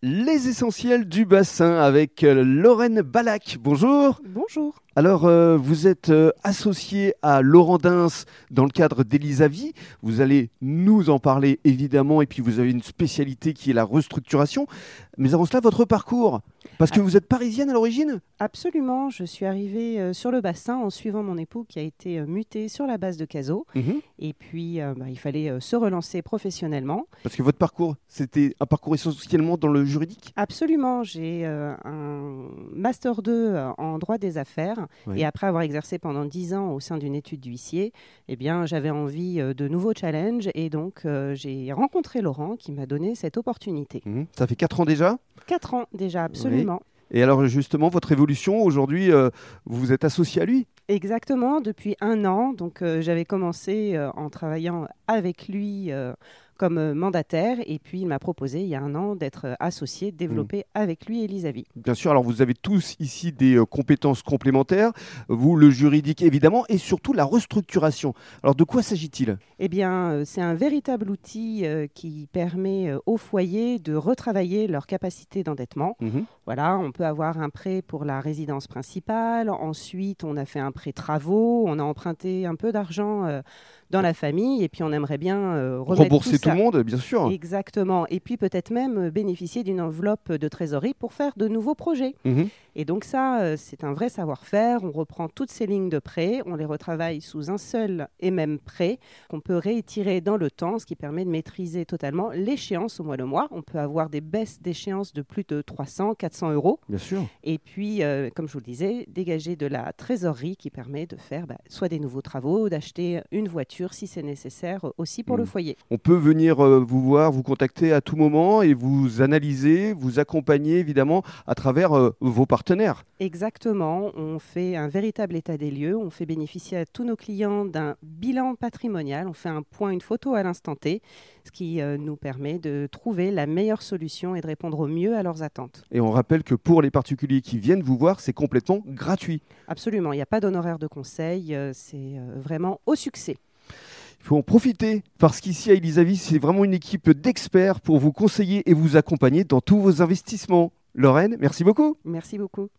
Les essentiels du bassin avec euh, Lorraine Balac. Bonjour. Bonjour. Alors, euh, vous êtes euh, associé à Laurent Dins dans le cadre d'Elisavie. Vous allez nous en parler évidemment, et puis vous avez une spécialité qui est la restructuration. Mais avant cela, votre parcours Parce que vous êtes parisienne à l'origine? Absolument. Je suis arrivée euh, sur le bassin en suivant mon époux qui a été euh, muté sur la base de Cazaux. Mhm. Et puis, euh, bah, il fallait se relancer professionnellement. Parce que votre parcours, c'était un parcours essentiellement dans le juridique? Absolument. J'ai un Master 2 euh, en droit des affaires. Oui. Et après avoir exercé pendant 10 ans au sein d'une étude d'huissier, eh bien, j'avais envie de nouveaux challenges. Et donc, j'ai rencontré Laurent qui m'a donné cette opportunité. Mhm. Ça fait 4 ans déjà? 4 ans déjà, absolument. Et alors justement, votre évolution, aujourd'hui, euh, vous vous êtes associé à lui? Exactement, depuis un an. Donc, euh, j'avais commencé euh, en travaillant avec lui comme euh, mandataire. Et puis, il m'a proposé, il y a un an, d'être euh, associé, de développer avec lui Elisavie. Bien sûr, alors vous avez tous ici des euh, compétences complémentaires, vous le juridique évidemment, et surtout la restructuration. Alors de quoi s'agit-il? Eh bien, euh, c'est un véritable outil euh, qui permet aux foyers de retravailler leur capacité d'endettement. Voilà, on peut avoir un prêt pour la résidence principale. Ensuite, on a fait un prêt travaux. On a emprunté un peu d'argent dans la famille. Et puis, on aimerait bien remettre Rembourser tout, ça. le monde, bien sûr. Exactement. Et puis peut-être même euh, bénéficier d'une enveloppe de trésorerie pour faire de nouveaux projets. Mhm. Et donc ça, euh, c'est un vrai savoir-faire. On reprend toutes ces lignes de prêt, on les retravaille sous un seul et même prêt qu'on peut réétirer dans le temps, ce qui permet de maîtriser totalement l'échéance au mois le mois. On peut avoir des baisses d'échéance de plus de 300, 400 euros. Bien sûr. Et puis, euh, comme je vous le disais, dégager de la trésorerie qui permet de faire bah, soit des nouveaux travaux, d'acheter une voiture si c'est nécessaire aussi pour le Mhm. foyer. On peut venir euh, vous voir, vous contacter à tout moment et vous analyser, vous accompagner évidemment à travers euh, vos partenaires. Exactement, on fait un véritable état des lieux, on fait bénéficier à tous nos clients d'un bilan patrimonial, on fait un point, une photo à l'instant T, ce qui euh, nous permet de trouver la meilleure solution et de répondre au mieux à leurs attentes. Et on rappelle que pour les particuliers qui viennent vous voir, c'est complètement gratuit. Absolument, il n'y a pas d'honoraire de conseil, euh, c'est euh, vraiment au succès. Il faut en profiter parce qu'ici à Elisavie, c'est vraiment une équipe d'experts pour vous conseiller et vous accompagner dans tous vos investissements. Lorraine, merci beaucoup. Merci beaucoup.